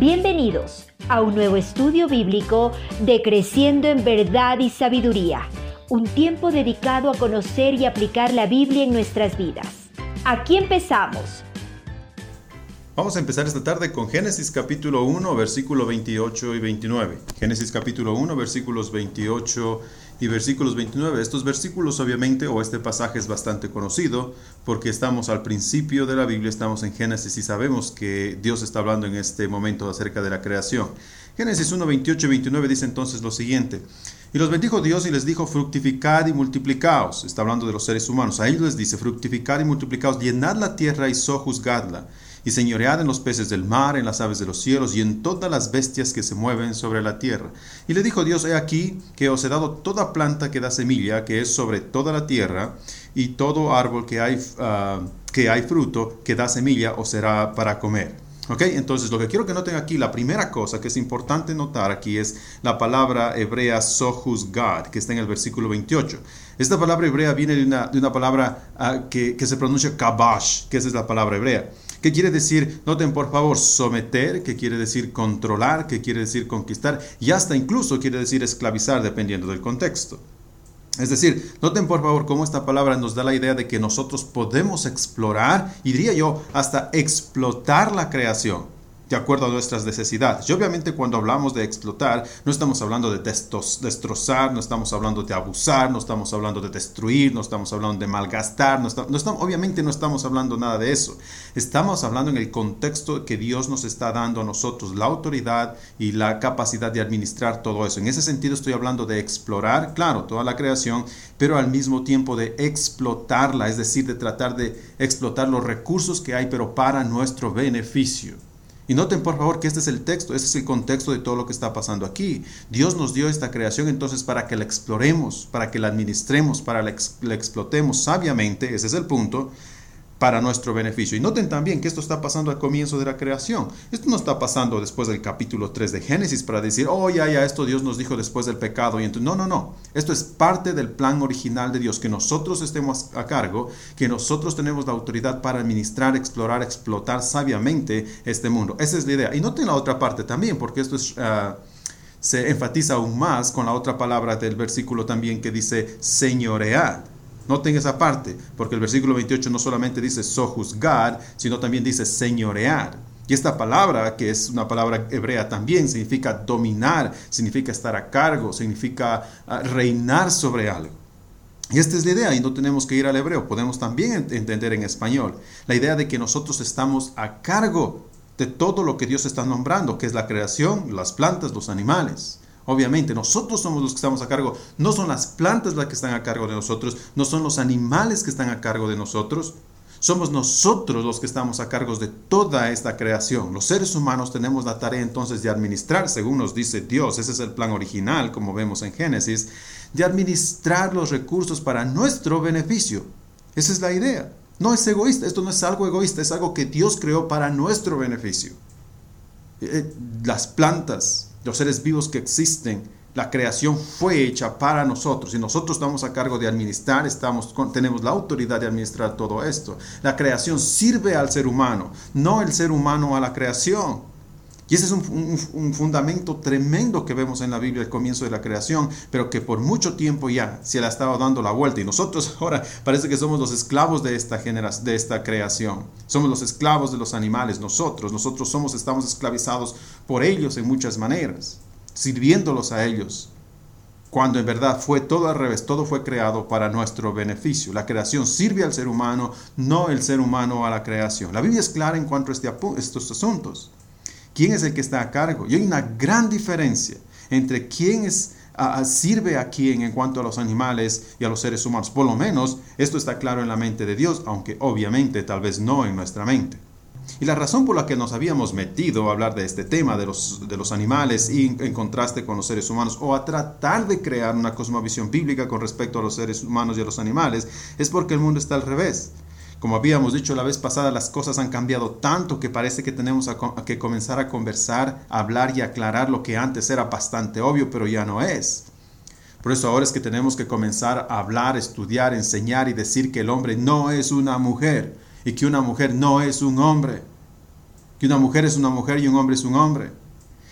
Bienvenidos a un nuevo estudio bíblico de Creciendo en Verdad y Sabiduría, un tiempo dedicado a conocer y aplicar la Biblia en nuestras vidas. Aquí empezamos. Vamos a empezar esta tarde con Génesis capítulo 1, versículo 28 y 29. Génesis capítulo 1, versículos 28 y versículos 29. Estos versículos obviamente, o este pasaje es bastante conocido, porque estamos al principio de la Biblia, estamos en Génesis y sabemos que Dios está hablando en este momento acerca de la creación. Génesis 1, 28 y 29 dice entonces lo siguiente. Y los bendijo Dios y les dijo, fructificad y multiplicaos. Está hablando de los seres humanos. A ellos les dice, fructificad y multiplicaos, llenad la tierra y sojuzgadla y señoread en los peces del mar, en las aves de los cielos y en todas las bestias que se mueven sobre la tierra. Y le dijo Dios, he aquí que os he dado toda planta que da semilla, que es sobre toda la tierra, y todo árbol que hay, ah, que hay fruto, que da semilla, os será para comer. Ok, entonces lo que quiero que noten aquí, la primera cosa que es importante notar aquí es la palabra hebrea sohus God, que está en el versículo 28. Esta palabra hebrea viene de una, de una palabra ah, que, que, se pronuncia kabash, que es la palabra hebrea. ¿Qué quiere decir? Noten por favor, someter, que quiere decir controlar, que quiere decir conquistar, y hasta incluso quiere decir esclavizar dependiendo del contexto. Es decir, noten por favor cómo esta palabra nos da la idea de que nosotros podemos explorar y diría yo hasta explotar la creación de acuerdo a nuestras necesidades. Y obviamente cuando hablamos de explotar, no estamos hablando de destrozar, no estamos hablando de abusar, no estamos hablando de destruir, no estamos hablando de malgastar, obviamente no estamos hablando nada de eso. Estamos hablando en el contexto que Dios nos está dando a nosotros la autoridad y la capacidad de administrar todo eso. En ese sentido estoy hablando de explorar, claro, toda la creación, pero al mismo tiempo de explotarla, es decir, de tratar de explotar los recursos que hay, pero para nuestro beneficio. Y noten por favor que este es el texto, este es el contexto de todo lo que está pasando aquí. Dios nos dio esta creación entonces para que la exploremos, para que la administremos, para que la, explotemos sabiamente, ese es el punto, para nuestro beneficio. Y noten también que esto está pasando al comienzo de la creación. Esto no está pasando después del capítulo 3 de Génesis para decir, oh, ya, ya, esto Dios nos dijo después del pecado. Y entonces, no, no, no. Esto es parte del plan original de Dios, que nosotros estemos a cargo, que nosotros tenemos la autoridad para administrar, explorar, explotar sabiamente este mundo. Esa es la idea. Y noten la otra parte también, porque esto es... Ah, se enfatiza aún más con la otra palabra del versículo también que dice señorear. Noten esa parte, porque el versículo 28 no solamente dice sojuzgar, sino también dice señorear. Y esta palabra, que es una palabra hebrea también, significa dominar, significa estar a cargo, significa ah, reinar sobre algo. Y esta es la idea, y no tenemos que ir al hebreo, podemos también entender en español la idea de que nosotros estamos a cargo de todo lo que Dios está nombrando, que es la creación, las plantas, los animales. Obviamente, nosotros somos los que estamos a cargo. No son las plantas las que están a cargo de nosotros, no son los animales que están a cargo de nosotros. Somos nosotros los que estamos a cargo de toda esta creación. Los seres humanos tenemos la tarea entonces de administrar, según nos dice Dios, ese es el plan original, como vemos en Génesis, de administrar los recursos para nuestro beneficio. Esa es la idea. No es egoísta, esto no es algo egoísta, es algo que Dios creó para nuestro beneficio. Eh, eh, las plantas, los seres vivos que existen, la creación fue hecha para nosotros y nosotros estamos a cargo de administrar, estamos, tenemos la autoridad de administrar todo esto. La creación sirve al ser humano, no el ser humano a la creación. Ese es un, fundamento tremendo que vemos en la Biblia al comienzo de la creación, pero que por mucho tiempo ya se le ha estado dando la vuelta. Y nosotros ahora parece que somos los esclavos de esta, de esta creación. Somos los esclavos de los animales, nosotros. Nosotros somos, estamos esclavizados por ellos en muchas maneras, sirviéndolos a ellos. Cuando en verdad fue todo al revés, todo fue creado para nuestro beneficio. La creación sirve al ser humano, no el ser humano a la creación. La Biblia es clara en cuanto a este estos asuntos quién es el que está a cargo. Y hay una gran diferencia entre quién es, sirve a quién en cuanto a los animales y a los seres humanos. Por lo menos esto está claro en la mente de Dios, aunque obviamente tal vez no en nuestra mente. Y la razón por la que nos habíamos metido a hablar de este tema de los, de los animales y en contraste con los seres humanos o a tratar de crear una cosmovisión bíblica con respecto a los seres humanos y a los animales es porque el mundo está al revés. Como habíamos dicho la vez pasada, las cosas han cambiado tanto que parece que tenemos que comenzar a conversar, a hablar y aclarar lo que antes era bastante obvio, pero ya no es. Por eso ahora es que tenemos que comenzar a hablar, estudiar, enseñar y decir que el hombre no es una mujer y que una mujer no es un hombre que una mujer es una mujer y un hombre es un hombre,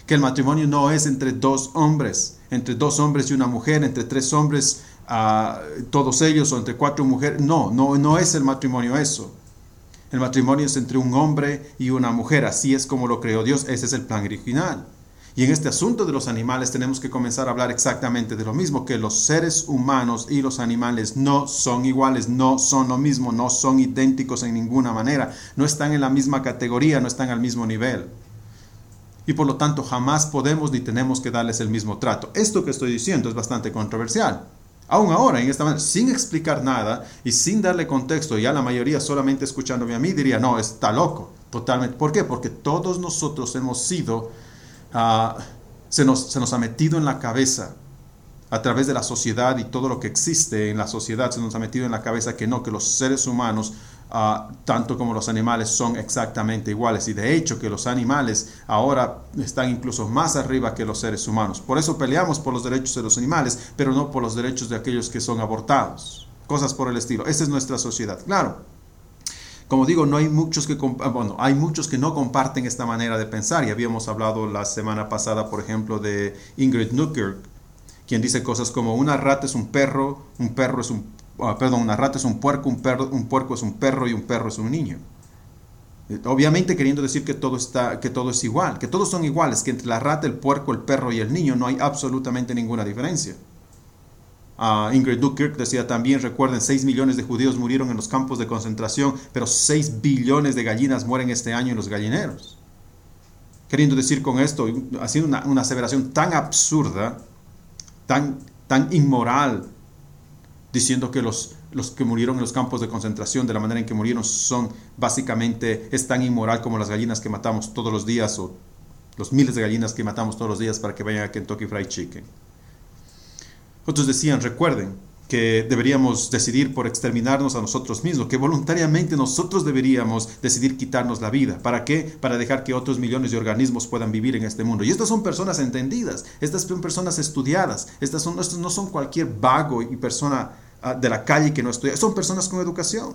que el matrimonio no es entre dos hombres, entre dos hombres y una mujer, entre tres hombres, uh, todos ellos, o entre cuatro mujeres. No, no, no es el matrimonio eso. El matrimonio es entre un hombre y una mujer, así es como lo creó Dios, ese es el plan original. Y en este asunto de los animales tenemos que comenzar a hablar exactamente de lo mismo, que los seres humanos y los animales no son iguales, no son lo mismo, no son idénticos en ninguna manera, no están en la misma categoría, no están al mismo nivel. Y por lo tanto jamás podemos ni tenemos que darles el mismo trato. Esto que estoy diciendo es bastante controversial. Aún ahora, en esta manera, sin explicar nada y sin darle contexto, ya la mayoría solamente escuchándome a mí diría, no, está loco, totalmente. ¿Por qué? Porque todos nosotros hemos sido Ah, se, nos, se nos ha metido en la cabeza a través de la sociedad y todo lo que existe en la sociedad, se nos ha metido en la cabeza que no, que los seres humanos, ah, tanto como los animales, son exactamente iguales. Y de hecho que los animales ahora están incluso más arriba que los seres humanos. Por eso peleamos por los derechos de los animales, pero no por los derechos de aquellos que son abortados. Cosas por el estilo. Esa es nuestra sociedad. Claro, como digo, no hay muchos que ah, bueno, hay muchos que no comparten esta manera de pensar y habíamos hablado la semana pasada, por ejemplo, de Ingrid Newkirk, quien dice cosas como una rata es un perro, un perro es un ah, perdón, una rata es un puerco, un perro, un puerco es un perro y un perro es un niño. Eh, obviamente queriendo decir que todo está que todo es igual, que todos son iguales, que entre la rata, el puerco, el perro y el niño no hay absolutamente ninguna diferencia. Ingrid Dukirk decía también, recuerden, 6 millones de judíos murieron en los campos de concentración, pero 6 billones de gallinas mueren este año en los gallineros. Queriendo decir con esto, haciendo una, una aseveración tan absurda, tan, tan inmoral, diciendo que los, los que murieron en los campos de concentración, de la manera en que murieron, son básicamente, es tan inmoral como las gallinas que matamos todos los días o los miles de gallinas que matamos todos los días para que vayan a Kentucky Fried Chicken. Otros decían, recuerden que deberíamos decidir por exterminarnos a nosotros mismos, que voluntariamente nosotros deberíamos decidir quitarnos la vida. ¿Para qué? Para dejar que otros millones de organismos puedan vivir en este mundo. Y estas son personas entendidas, estas son personas estudiadas, estas son, estos no son cualquier vago y persona de la calle que no estudia, son personas con educación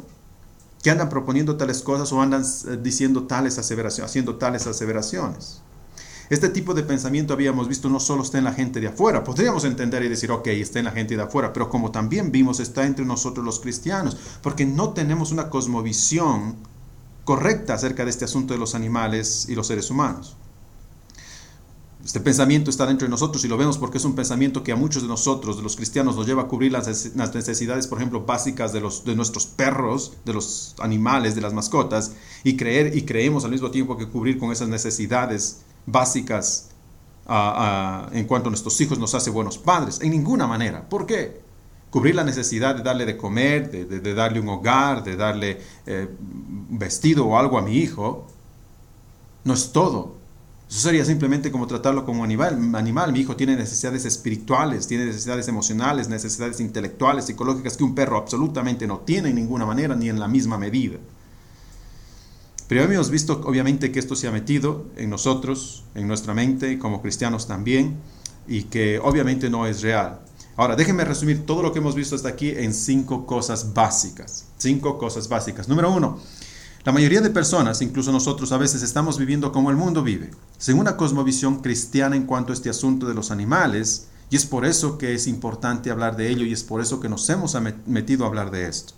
que andan proponiendo tales cosas o andan eh, diciendo tales aseveraciones, haciendo tales aseveraciones. Este tipo de pensamiento habíamos visto no solo está en la gente de afuera, podríamos entender y decir, ok, está en la gente de afuera, pero como también vimos, está entre nosotros los cristianos, porque no tenemos una cosmovisión correcta acerca de este asunto de los animales y los seres humanos. Este pensamiento está dentro de nosotros y lo vemos porque es un pensamiento que a muchos de nosotros, de los cristianos, nos lleva a cubrir las necesidades, por ejemplo, básicas de, los, de nuestros perros, de los animales, de las mascotas, y creer y creemos al mismo tiempo que cubrir con esas necesidades básicas en cuanto a nuestros hijos nos hace buenos padres. En ninguna manera. ¿Por qué? Cubrir la necesidad de darle de comer, de, darle un hogar, de darle eh, vestido o algo a mi hijo, no es todo. Eso sería simplemente como tratarlo como animal. animal. Mi hijo tiene necesidades espirituales, tiene necesidades emocionales, necesidades intelectuales, psicológicas que un perro absolutamente no tiene en ninguna manera ni en la misma medida. Pero hemos visto obviamente que esto se ha metido en nosotros, en nuestra mente, como cristianos también, y que obviamente no es real. Ahora, déjenme resumir todo lo que hemos visto hasta aquí en cinco cosas básicas. Cinco cosas básicas. Número uno, la mayoría de personas, incluso nosotros a veces, estamos viviendo como el mundo vive, según una cosmovisión cristiana en cuanto a este asunto de los animales, y es por eso que es importante hablar de ello y es por eso que nos hemos metido a hablar de esto.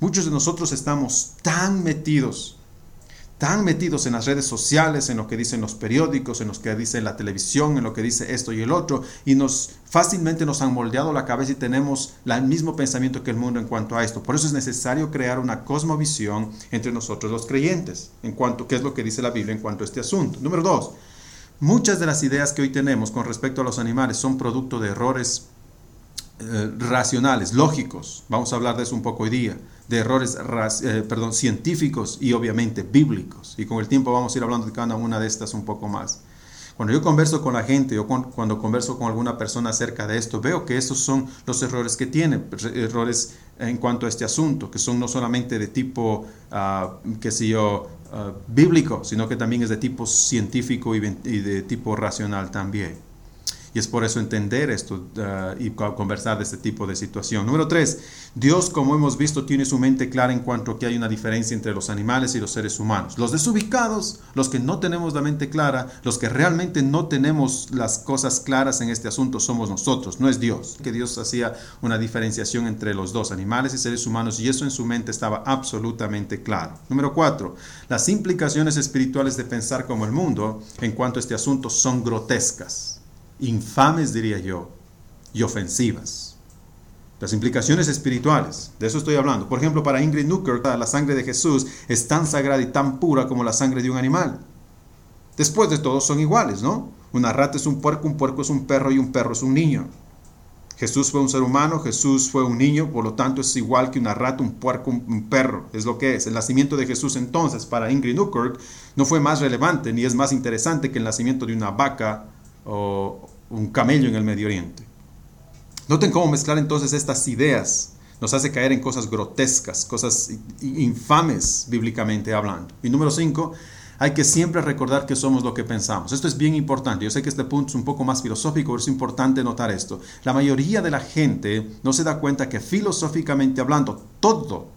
Muchos de nosotros estamos tan metidos tan metidos en las redes sociales, en lo que dicen los periódicos, en lo que dice la televisión, en lo que dice esto y el otro, y nos fácilmente nos han moldeado la cabeza y tenemos el mismo pensamiento que el mundo en cuanto a esto. Por eso es necesario crear una cosmovisión entre nosotros los creyentes, en cuanto qué es lo que dice la Biblia en cuanto a este asunto. Número dos, muchas de las ideas que hoy tenemos con respecto a los animales son producto de errores eh, racionales, lógicos. Vamos a hablar de eso un poco hoy día de errores eh, perdón, científicos y obviamente bíblicos. Y con el tiempo vamos a ir hablando de cada una de estas un poco más. Cuando yo converso con la gente o cuando converso con alguna persona acerca de esto, veo que esos son los errores que tiene, errores en cuanto a este asunto, que son no solamente de tipo, uh, qué yo, ah, bíblico, sino que también es de tipo científico y de tipo racional también. Y es por eso entender esto uh, y conversar de este tipo de situación. Número tres, Dios, como hemos visto, tiene su mente clara en cuanto a que hay una diferencia entre los animales y los seres humanos. Los desubicados, los que no tenemos la mente clara, los que realmente no tenemos las cosas claras en este asunto, somos nosotros, no es Dios. Que Dios hacía una diferenciación entre los dos, animales y seres humanos, y eso en su mente estaba absolutamente claro. Número cuatro, las implicaciones espirituales de pensar como el mundo en cuanto a este asunto son grotescas infames, diría yo, y ofensivas. Las implicaciones espirituales, de eso estoy hablando. Por ejemplo, para Ingrid Nucker, la sangre de Jesús es tan sagrada y tan pura como la sangre de un animal. Después de todo son iguales, ¿no? Una rata es un puerco, un puerco es un perro y un perro es un niño. Jesús fue un ser humano, Jesús fue un niño, por lo tanto es igual que una rata, un puerco, un perro, es lo que es. El nacimiento de Jesús entonces para Ingrid Newkirk no fue más relevante ni es más interesante que el nacimiento de una vaca o un camello en el Medio Oriente. Noten cómo mezclar entonces estas ideas nos hace caer en cosas grotescas, cosas infames bíblicamente hablando. Y número cinco, hay que siempre recordar que somos lo que pensamos. Esto es bien importante. Yo sé que este punto es un poco más filosófico, pero es importante notar esto. La mayoría de la gente no se da cuenta que filosóficamente hablando, todo,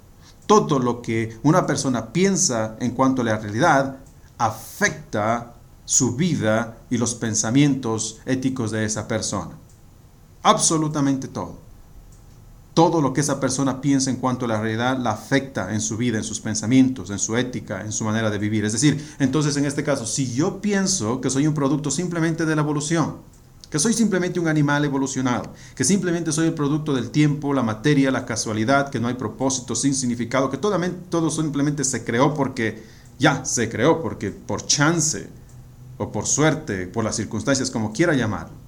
todo lo que una persona piensa en cuanto a la realidad afecta su vida y los pensamientos éticos de esa persona. Absolutamente todo. Todo lo que esa persona piensa en cuanto a la realidad la afecta en su vida, en sus pensamientos, en su ética, en su manera de vivir. Es decir, entonces en este caso, si yo pienso que soy un producto simplemente de la evolución, que soy simplemente un animal evolucionado, que simplemente soy el producto del tiempo, la materia, la casualidad, que no hay propósito, sin significado, que todo, todo simplemente se creó porque ya se creó, porque por chance, o por suerte, por las circunstancias, como quiera llamarlo.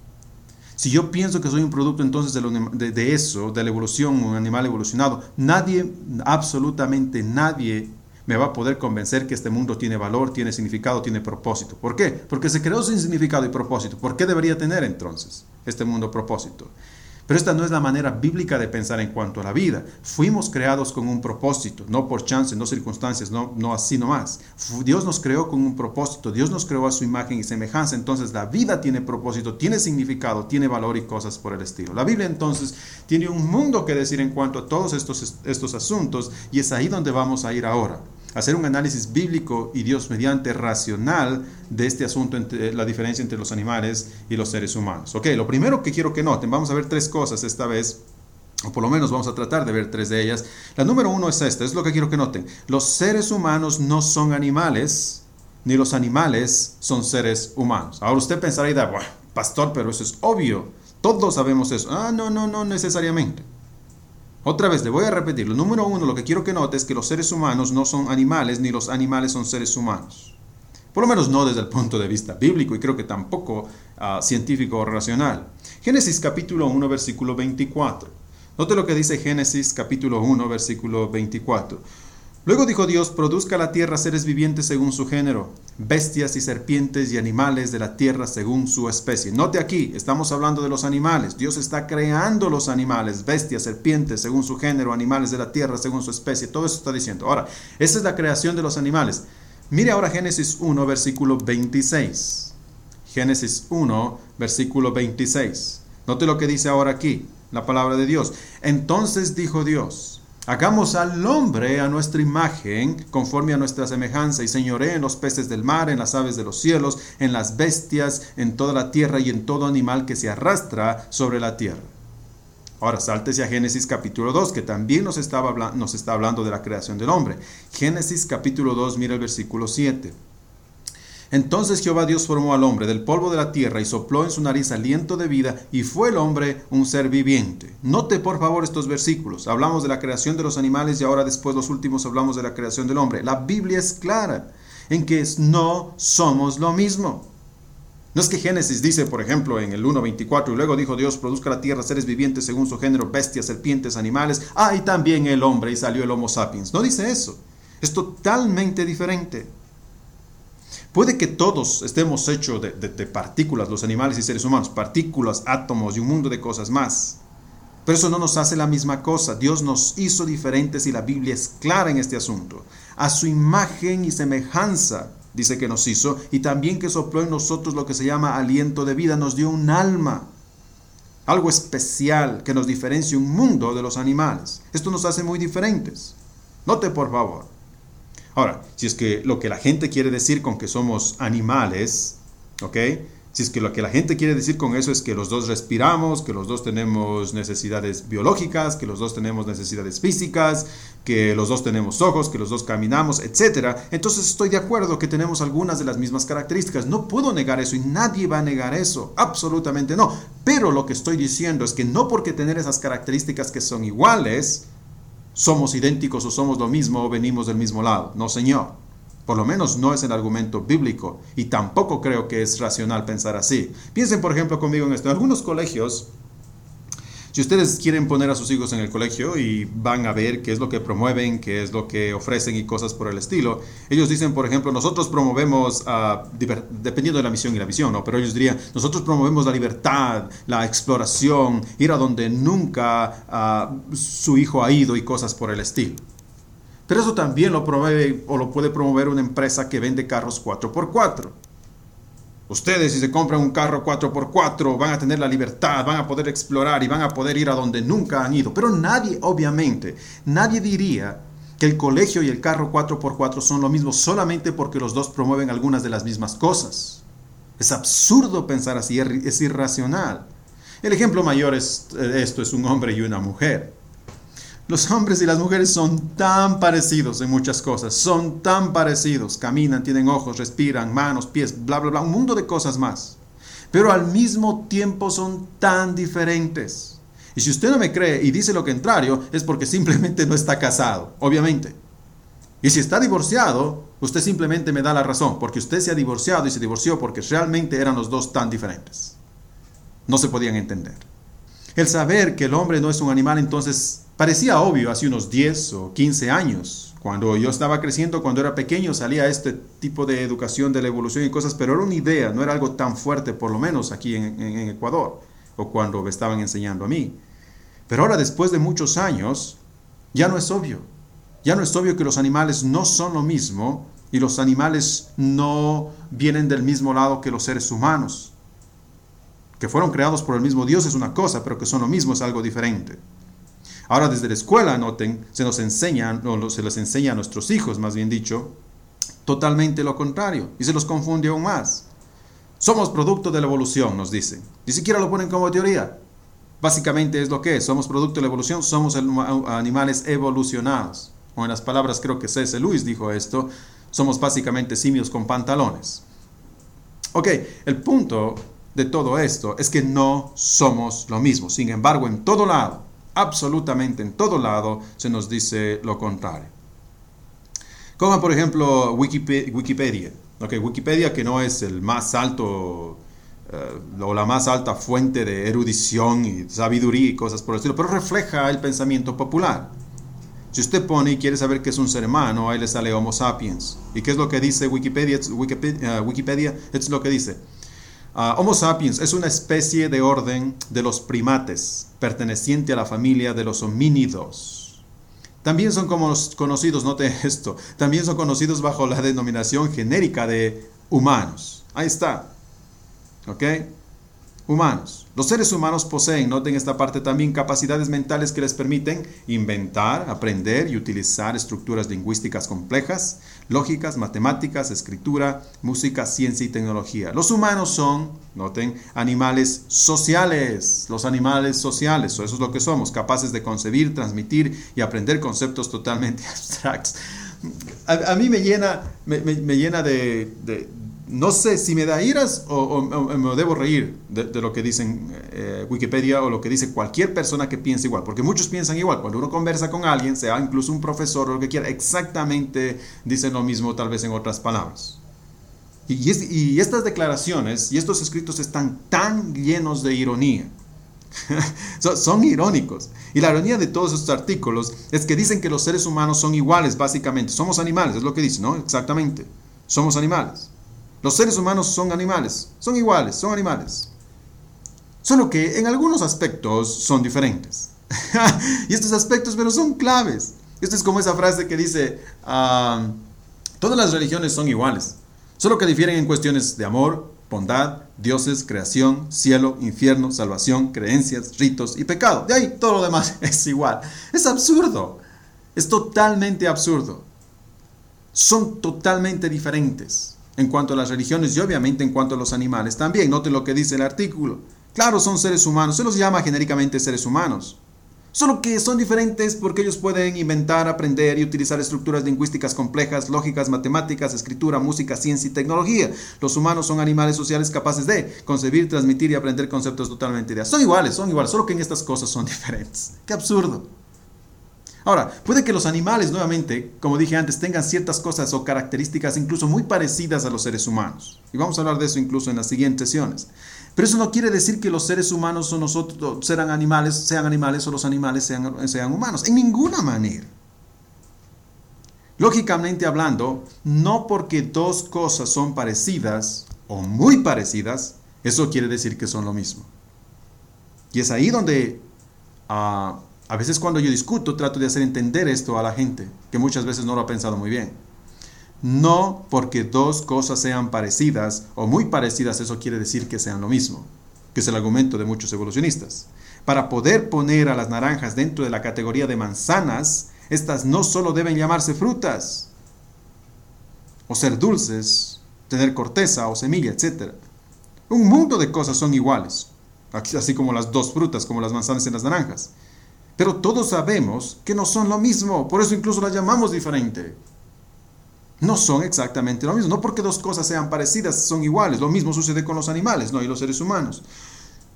Si yo pienso que soy un producto entonces de, de, eso, de la evolución, un animal evolucionado, nadie, absolutamente nadie, me va a poder convencer que este mundo tiene valor, tiene significado, tiene propósito. ¿Por qué? Porque se creó sin significado y propósito. ¿Por qué debería tener entonces este mundo propósito? Pero esta no es la manera bíblica de pensar en cuanto a la vida. Fuimos creados con un propósito, no por chance, no circunstancias, no, no así nomás. Dios nos creó con un propósito, Dios nos creó a su imagen y semejanza, entonces la vida tiene propósito, tiene significado, tiene valor y cosas por el estilo. La Biblia entonces tiene un mundo que decir en cuanto a todos estos, estos asuntos y es ahí donde vamos a ir ahora hacer un análisis bíblico y Dios mediante racional de este asunto, entre la diferencia entre los animales y los seres humanos. Ok, lo primero que quiero que noten, vamos a ver tres cosas esta vez o por lo menos vamos a tratar de ver tres de ellas. La número uno es esta, es lo que quiero que noten. Los seres humanos no son animales, ni los animales son seres humanos. Ahora usted pensará, bueno, pastor, pero eso es obvio. Todos sabemos eso. Ah, no, no, no necesariamente. Otra vez, le voy a repetir. Lo número uno, lo que quiero que note es que los seres humanos no son animales, ni los animales son seres humanos. Por lo menos no desde el punto de vista bíblico y creo que tampoco uh, científico o racional. Génesis capítulo 1, versículo 24. Note lo que dice Génesis capítulo 1, versículo 24. Luego dijo Dios, produzca la tierra seres vivientes según su género, bestias y serpientes y animales de la tierra según su especie. Note aquí, estamos hablando de los animales. Dios está creando los animales, bestias, serpientes según su género, animales de la tierra según su especie. Todo eso está diciendo. Ahora, esa es la creación de los animales. Mire ahora Génesis 1, versículo 26. Génesis 1, versículo 26. Note lo que dice ahora aquí, la palabra de Dios. Entonces dijo Dios, Hagamos al hombre a nuestra imagen, conforme a nuestra semejanza, y señoré en los peces del mar, en las aves de los cielos, en las bestias, en toda la tierra y en todo animal que se arrastra sobre la tierra. Ahora sáltese a Génesis capítulo 2, que también nos, nos está hablando de la creación del hombre. Génesis capítulo 2, mira el versículo 7. Entonces Jehová Dios formó al hombre del polvo de la tierra y sopló en su nariz aliento de vida y fue el hombre un ser viviente. Note por favor estos versículos. Hablamos de la creación de los animales y ahora después los últimos hablamos de la creación del hombre. La Biblia es clara en que no somos lo mismo. No es que Génesis dice, por ejemplo, en el 1.24, y luego dijo Dios, produzca la tierra seres vivientes según su género, bestias, serpientes, animales, ah, y también el hombre, y salió el Homo sapiens. No dice eso. Es totalmente diferente. Puede que todos estemos hechos de, partículas, los animales y seres humanos, partículas, átomos y un mundo de cosas más. Pero eso no nos hace la misma cosa. Dios nos hizo diferentes y la Biblia es clara en este asunto. A su imagen y semejanza dice que nos hizo, y también que sopló en nosotros lo que se llama aliento de vida, nos dio un alma, algo especial que nos diferencia un mundo de los animales. Esto nos hace muy diferentes. Note por favor. Ahora, si es que lo que la gente quiere decir con que somos animales, ¿ok? Si es que lo que la gente quiere decir con eso es que los dos respiramos, que los dos tenemos necesidades biológicas, que los dos tenemos necesidades físicas, que los dos tenemos ojos, que los dos caminamos, etc. Entonces estoy de acuerdo que tenemos algunas de las mismas características. No puedo negar eso y nadie va a negar eso. Absolutamente no. Pero lo que estoy diciendo es que no porque tener esas características que son iguales, somos idénticos o somos lo mismo o venimos del mismo lado. No, señor. Por lo menos no es el argumento bíblico y tampoco creo que es racional pensar así. Piensen, por ejemplo, conmigo en esto. En algunos colegios, si ustedes quieren poner a sus hijos en el colegio y van a ver qué es lo que promueven, qué es lo que ofrecen y cosas por el estilo, ellos dicen, por ejemplo, nosotros promovemos, uh, dependiendo de la misión y la visión, ¿no? pero ellos dirían, nosotros promovemos la libertad, la exploración, ir a donde nunca uh, su hijo ha ido y cosas por el estilo. Pero eso también lo promueve o lo puede promover una empresa que vende carros 4x4. Ustedes si se compran un carro 4x4 van a tener la libertad, van a poder explorar y van a poder ir a donde nunca han ido. Pero nadie, obviamente, nadie diría que el colegio y el carro 4x4 son lo mismo solamente porque los dos promueven algunas de las mismas cosas. Es absurdo pensar así, es irracional. El ejemplo mayor es, eh, esto es un hombre y una mujer. Los hombres y las mujeres son tan parecidos en muchas cosas, son tan parecidos, caminan, tienen ojos, respiran, manos, pies, bla, bla, bla, un mundo de cosas más. Pero al mismo tiempo son tan diferentes. Y si usted no me cree y dice lo contrario, es porque simplemente no está casado, obviamente. Y si está divorciado, usted simplemente me da la razón, porque usted se ha divorciado y se divorció porque realmente eran los dos tan diferentes. No se podían entender. El saber que el hombre no es un animal entonces Parecía obvio hace unos 10 o 15 años. Cuando yo estaba creciendo, cuando era pequeño, salía este tipo de educación de la evolución y cosas, pero era una idea, no era algo tan fuerte, por lo menos aquí en, en Ecuador, o cuando me estaban enseñando a mí. Pero ahora, después de muchos años, ya no es obvio. Ya no es obvio que los animales no son lo mismo y los animales no vienen del mismo lado que los seres humanos. Que fueron creados por el mismo Dios es una cosa, pero que son lo mismo es algo diferente. Ahora desde la escuela, noten, se nos enseña, o se les enseña a nuestros hijos, más bien dicho, totalmente lo contrario, y se los confunde aún más. Somos producto de la evolución, nos dicen. Ni siquiera lo ponen como teoría. Básicamente es lo que es. Somos producto de la evolución, somos animales evolucionados. O en las palabras, creo que C.S. Lewis dijo esto, somos básicamente simios con pantalones. Ok, el punto de todo esto es que no somos lo mismo. Sin embargo, en todo lado, absolutamente en todo lado se nos dice lo contrario. Como por ejemplo Wikipedia. Okay, Wikipedia que no es el más alto eh, o la más alta fuente de erudición y sabiduría y cosas por el estilo, pero refleja el pensamiento popular. Si usted pone y quiere saber qué es un ser humano, ahí le sale Homo sapiens. ¿Y qué es lo que dice Wikipedia? Uh, Wikipedia es lo que dice. Ah, Homo sapiens es una especie de orden de los primates, perteneciente a la familia de los homínidos. También son como conocidos, note esto, también son conocidos bajo la denominación genérica de humanos. Ahí está. ¿Ok? humanos. Los seres humanos poseen, noten esta parte también, capacidades mentales que les permiten inventar, aprender y utilizar estructuras lingüísticas complejas, lógicas, matemáticas, escritura, música, ciencia y tecnología. Los humanos son, noten, animales sociales. Los animales sociales, eso es lo que somos, capaces de concebir, transmitir y aprender conceptos totalmente abstractos. A, mí me llena, me, llena de no sé si me da iras o, me debo reír de, lo que dicen eh, Wikipedia o lo que dice cualquier persona que piense igual, porque muchos piensan igual. Cuando uno conversa con alguien, sea incluso un profesor o lo que quiera, exactamente dicen lo mismo, tal vez en otras palabras. Y, estas declaraciones y estos escritos están tan llenos de ironía. son irónicos. Y la ironía de todos estos artículos es que dicen que los seres humanos son iguales, básicamente. Somos animales, es lo que dicen, ¿no? Exactamente. Somos animales. Los seres humanos son animales, son iguales, son animales. Solo que en algunos aspectos son diferentes. y estos aspectos, pero son claves. Esto es como esa frase que dice, ah, todas las religiones son iguales, Solo que difieren en cuestiones de amor, bondad, dioses, creación, cielo, infierno, salvación, creencias, ritos y pecado. De ahí todo lo demás es igual. Es absurdo. Es totalmente absurdo. Son totalmente diferentes en cuanto a las religiones y obviamente en cuanto a los animales también. Noten lo que dice el artículo. Claro, son seres humanos. Se los llama genéricamente seres humanos. Solo que son diferentes porque ellos pueden inventar, aprender y utilizar estructuras lingüísticas complejas, lógicas, matemáticas, escritura, música, ciencia y tecnología. Los humanos son animales sociales capaces de concebir, transmitir y aprender conceptos totalmente ideas. Son iguales, son iguales, solo que en estas cosas son diferentes. ¡Qué absurdo! Ahora, puede que los animales, nuevamente, como dije antes, tengan ciertas cosas o características incluso muy parecidas a los seres humanos. Y vamos a hablar de eso incluso en las siguientes sesiones. Pero eso no quiere decir que los seres humanos o nosotros sean animales, sean animales o los animales sean, sean humanos. En ninguna manera. Lógicamente hablando, no porque dos cosas son parecidas o muy parecidas, eso quiere decir que son lo mismo. Y es ahí donde ah, a veces cuando yo discuto trato de hacer entender esto a la gente, que muchas veces no lo ha pensado muy bien. No porque dos cosas sean parecidas o muy parecidas, eso quiere decir que sean lo mismo, que es el argumento de muchos evolucionistas. Para poder poner a las naranjas dentro de la categoría de manzanas, estas no solo deben llamarse frutas, o ser dulces, tener corteza o semilla, etc. Un mundo de cosas son iguales, así como las dos frutas, como las manzanas y las naranjas. Pero todos sabemos que no son lo mismo, por eso incluso las llamamos diferente no son exactamente lo mismo. No porque dos cosas sean parecidas, son iguales. Lo mismo sucede con los animales, ¿no? Y los seres humanos.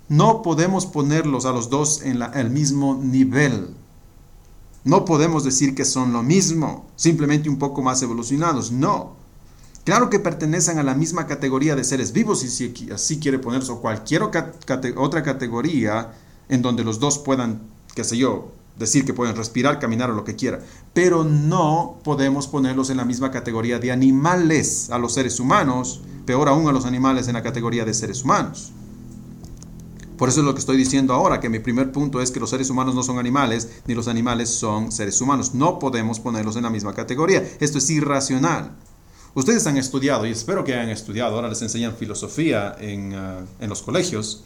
No podemos ponerlos a los dos en el mismo nivel. No podemos decir que son lo mismo, simplemente un poco más evolucionados. No. Claro que pertenecen a la misma categoría de seres vivos, si así quiere ponerse, o cualquier otra categoría en donde los dos puedan, qué sé yo, decir que pueden respirar, caminar o lo que quiera, pero no podemos ponerlos en la misma categoría de animales a los seres humanos, peor aún a los animales en la categoría de seres humanos. Por eso es lo que estoy diciendo ahora, que mi primer punto es que los seres humanos no son animales, ni los animales son seres humanos. No podemos ponerlos en la misma categoría. Esto es irracional. Ustedes han estudiado, y espero que hayan estudiado, ahora les enseñan filosofía en, ah, en los colegios,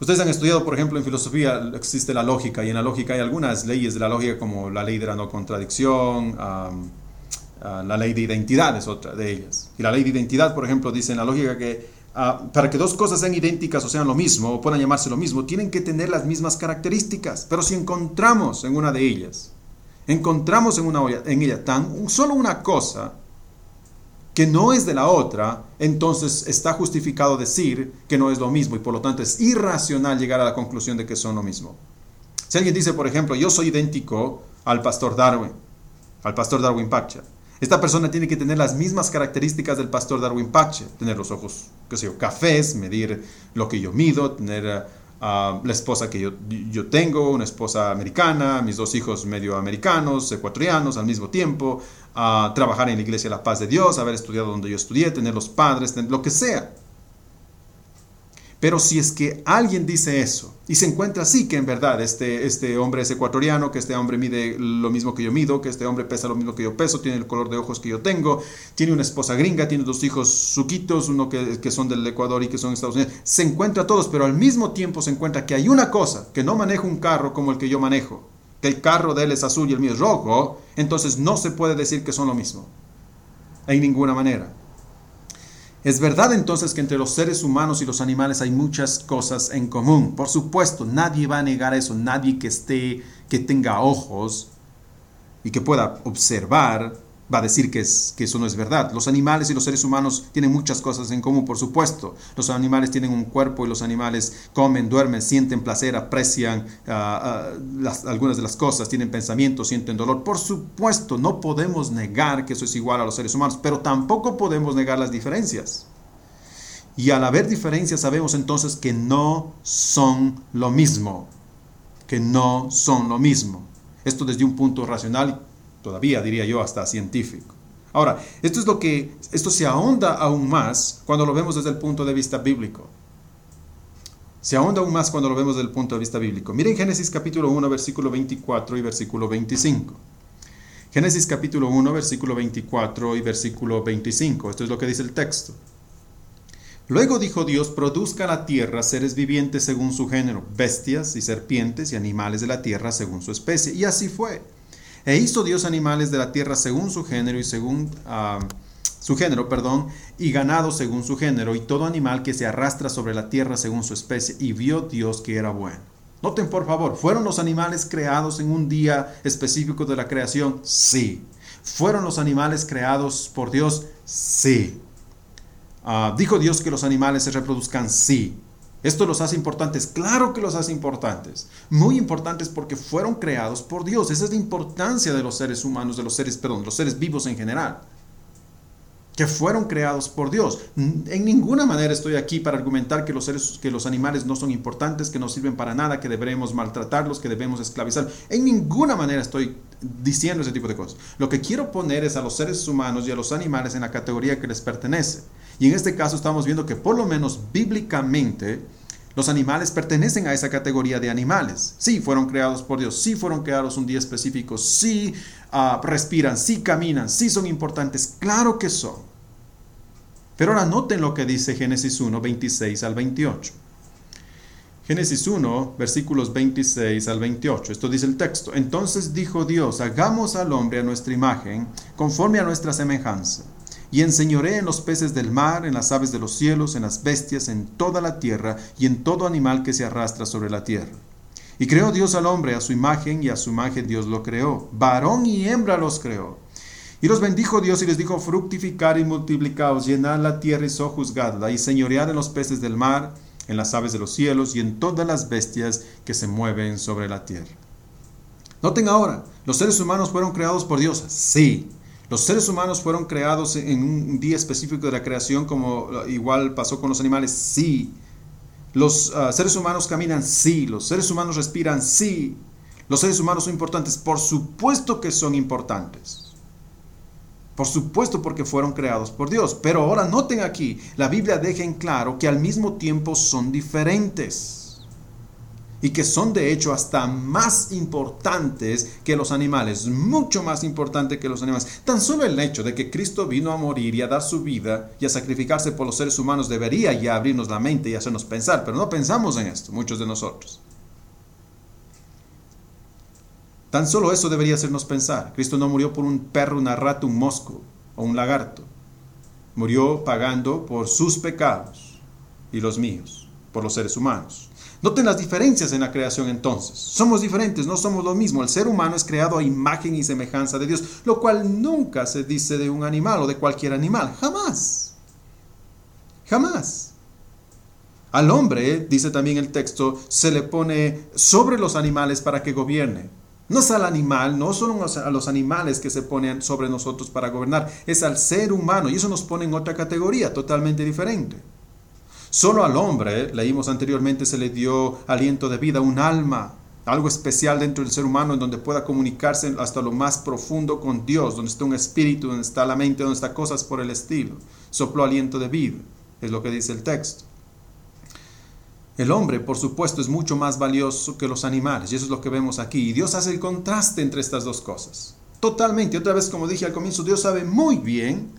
Ustedes han estudiado, por ejemplo, en filosofía existe la lógica y en la lógica hay algunas leyes de la lógica como la ley de la no contradicción, la ley de identidad es otra de ellas. Y la ley de identidad, por ejemplo, dice en la lógica que ah, para que dos cosas sean idénticas o sean lo mismo o puedan llamarse lo mismo, tienen que tener las mismas características. Pero si encontramos en una de ellas, encontramos en, una, en ella tan solo una cosa, que no es de la otra, entonces está justificado decir que no es lo mismo y por lo tanto es irracional llegar a la conclusión de que son lo mismo. Si alguien dice, por ejemplo, yo soy idéntico al pastor Darwin, al pastor Darwin Pacha, esta persona tiene que tener las mismas características del pastor Darwin Pache, tener los ojos, qué sé yo, cafés, medir lo que yo mido, tener la esposa que yo, yo, tengo, una esposa americana, mis dos hijos medio americanos, ecuatorianos al mismo tiempo, a trabajar en la iglesia de la paz de Dios, haber estudiado donde yo estudié, tener los padres, lo que sea. Pero si es que alguien dice eso y se encuentra así, que en verdad este, este hombre es ecuatoriano, que este hombre mide lo mismo que yo mido, que este hombre pesa lo mismo que yo peso, tiene el color de ojos que yo tengo, tiene una esposa gringa, tiene dos hijos suquitos, uno que, que son del Ecuador y que son de Estados Unidos, se encuentra todos, pero al mismo tiempo se encuentra que hay una cosa, que no maneja un carro como el que yo manejo, que el carro de él es azul y el mío es rojo, entonces no se puede decir que son lo mismo. En ninguna manera. Es verdad entonces que entre los seres humanos y los animales hay muchas cosas en común. Por supuesto, nadie va a negar eso, nadie que esté que tenga ojos y que pueda observar va a decir que, es, que eso no es verdad. Los animales y los seres humanos tienen muchas cosas en común, por supuesto. Los animales tienen un cuerpo y los animales comen, duermen, sienten placer, aprecian ah, ah, algunas de las cosas, tienen pensamientos, sienten dolor. Por supuesto, no podemos negar que eso es igual a los seres humanos, pero tampoco podemos negar las diferencias. Y al haber diferencias sabemos entonces que no son lo mismo, que no son lo mismo. Esto desde un punto racional todavía diría yo hasta científico. Ahora, esto es lo que, esto se ahonda aún más cuando lo vemos desde el punto de vista bíblico. Se ahonda aún más cuando lo vemos desde el punto de vista bíblico. Miren Génesis capítulo 1, versículo 24 y versículo 25. Génesis capítulo 1, versículo 24 y versículo 25. Esto es lo que dice el texto. Luego dijo Dios, produzca la tierra seres vivientes según su género, bestias y serpientes y animales de la tierra según su especie. Y así fue. E hizo Dios animales de la tierra según su género y según ah, su género, perdón, y ganado según su género, y todo animal que se arrastra sobre la tierra según su especie. Y vio Dios que era bueno. Noten por favor, ¿fueron los animales creados en un día específico de la creación? Sí. ¿Fueron los animales creados por Dios? Sí. Ah, ¿Dijo Dios que los animales se reproduzcan? Sí. ¿Esto los hace importantes? Claro que los hace importantes. Muy importantes porque fueron creados por Dios. Esa es la importancia de los seres humanos, de los seres, perdón, los seres vivos en general. Que fueron creados por Dios. En ninguna manera estoy aquí para argumentar que los seres, que los animales no son importantes, que no sirven para nada, que debemos maltratarlos, que debemos esclavizar. En ninguna manera estoy diciendo ese tipo de cosas. Lo que quiero poner es a los seres humanos y a los animales en la categoría que les pertenece. Y en este caso estamos viendo que por lo menos bíblicamente los animales pertenecen a esa categoría de animales. Sí, fueron creados por Dios, sí fueron creados un día específico, sí ah, respiran, sí caminan, sí son importantes, claro que son. Pero ahora noten lo que dice Génesis 1, 26 al 28. Génesis 1, versículos 26 al 28. Esto dice el texto. Entonces dijo Dios, hagamos al hombre a nuestra imagen, conforme a nuestra semejanza y enseñoré en los peces del mar, en las aves de los cielos, en las bestias, en toda la tierra y en todo animal que se arrastra sobre la tierra. Y creó Dios al hombre a su imagen y a su imagen Dios lo creó. Varón y hembra los creó. Y los bendijo Dios y les dijo, fructificar y multiplicaos, llenad la tierra y sojuzgadla, y señoread en los peces del mar, en las aves de los cielos y en todas las bestias que se mueven sobre la tierra. Noten ahora, ¿los seres humanos fueron creados por Dios? Sí. Los seres humanos fueron creados en un día específico de la creación, como igual pasó con los animales, sí. Los ah, seres humanos caminan, sí. Los seres humanos respiran, sí. Los seres humanos son importantes, por supuesto que son importantes. Por supuesto porque fueron creados por Dios. Pero ahora noten aquí, la Biblia deja en claro que al mismo tiempo son diferentes y que son de hecho hasta más importantes que los animales, mucho más importante que los animales. Tan solo el hecho de que Cristo vino a morir y a dar su vida y a sacrificarse por los seres humanos debería ya abrirnos la mente y hacernos pensar, pero no pensamos en esto, muchos de nosotros. Tan solo eso debería hacernos pensar. Cristo no murió por un perro, una rata, un mosco o un lagarto. Murió pagando por sus pecados y los míos, por los seres humanos. Noten las diferencias en la creación entonces. Somos diferentes, no somos lo mismo. El ser humano es creado a imagen y semejanza de Dios, lo cual nunca se dice de un animal o de cualquier animal. Jamás. Jamás. Al hombre, dice también el texto, se le pone sobre los animales para que gobierne. No es al animal, no son a los animales que se ponen sobre nosotros para gobernar, es al ser humano y eso nos pone en otra categoría totalmente diferente. Solo al hombre, leímos anteriormente, se le dio aliento de vida, un alma, algo especial dentro del ser humano en donde pueda comunicarse hasta lo más profundo con Dios, donde está un espíritu, donde está la mente, donde está cosas por el estilo. Sopló aliento de vida, es lo que dice el texto. El hombre, por supuesto, es mucho más valioso que los animales, y eso es lo que vemos aquí. Y Dios hace el contraste entre estas dos cosas. Totalmente, otra vez como dije al comienzo, Dios sabe muy bien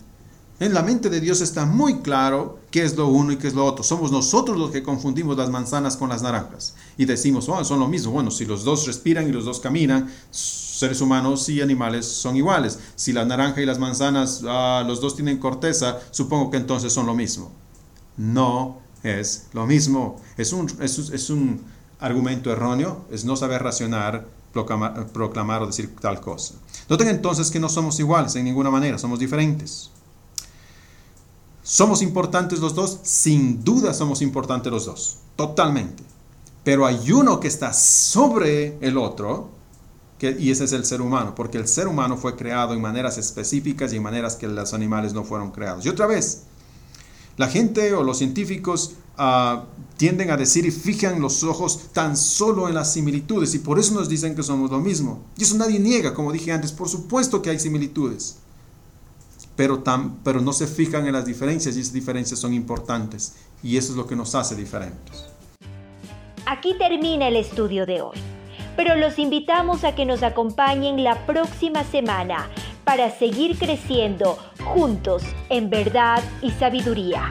en la mente de Dios está muy claro qué es lo uno y qué es lo otro. Somos nosotros los que confundimos las manzanas con las naranjas y decimos, oh, son lo mismo. Bueno, si los dos respiran y los dos caminan, seres humanos y animales son iguales. Si la naranja y las manzanas, ah, los dos tienen corteza, supongo que entonces son lo mismo. No es lo mismo. Es un, es, un argumento erróneo, es no saber racionar, proclamar, proclamar o decir tal cosa. Noten entonces que no somos iguales en ninguna manera, somos diferentes. ¿Somos importantes los dos? Sin duda somos importantes los dos, totalmente. Pero hay uno que está sobre el otro, y ese es el ser humano, porque el ser humano fue creado en maneras específicas y en maneras que los animales no fueron creados. Y otra vez, la gente o los científicos ah, tienden a decir y fijan los ojos tan solo en las similitudes y por eso nos dicen que somos lo mismo. Y eso nadie niega, como dije antes, por supuesto que hay similitudes pero, pero no se fijan en las diferencias y esas diferencias son importantes y eso es lo que nos hace diferentes. Aquí termina el estudio de hoy. pero los invitamos a que nos acompañen la próxima semana para seguir creciendo juntos en verdad y sabiduría.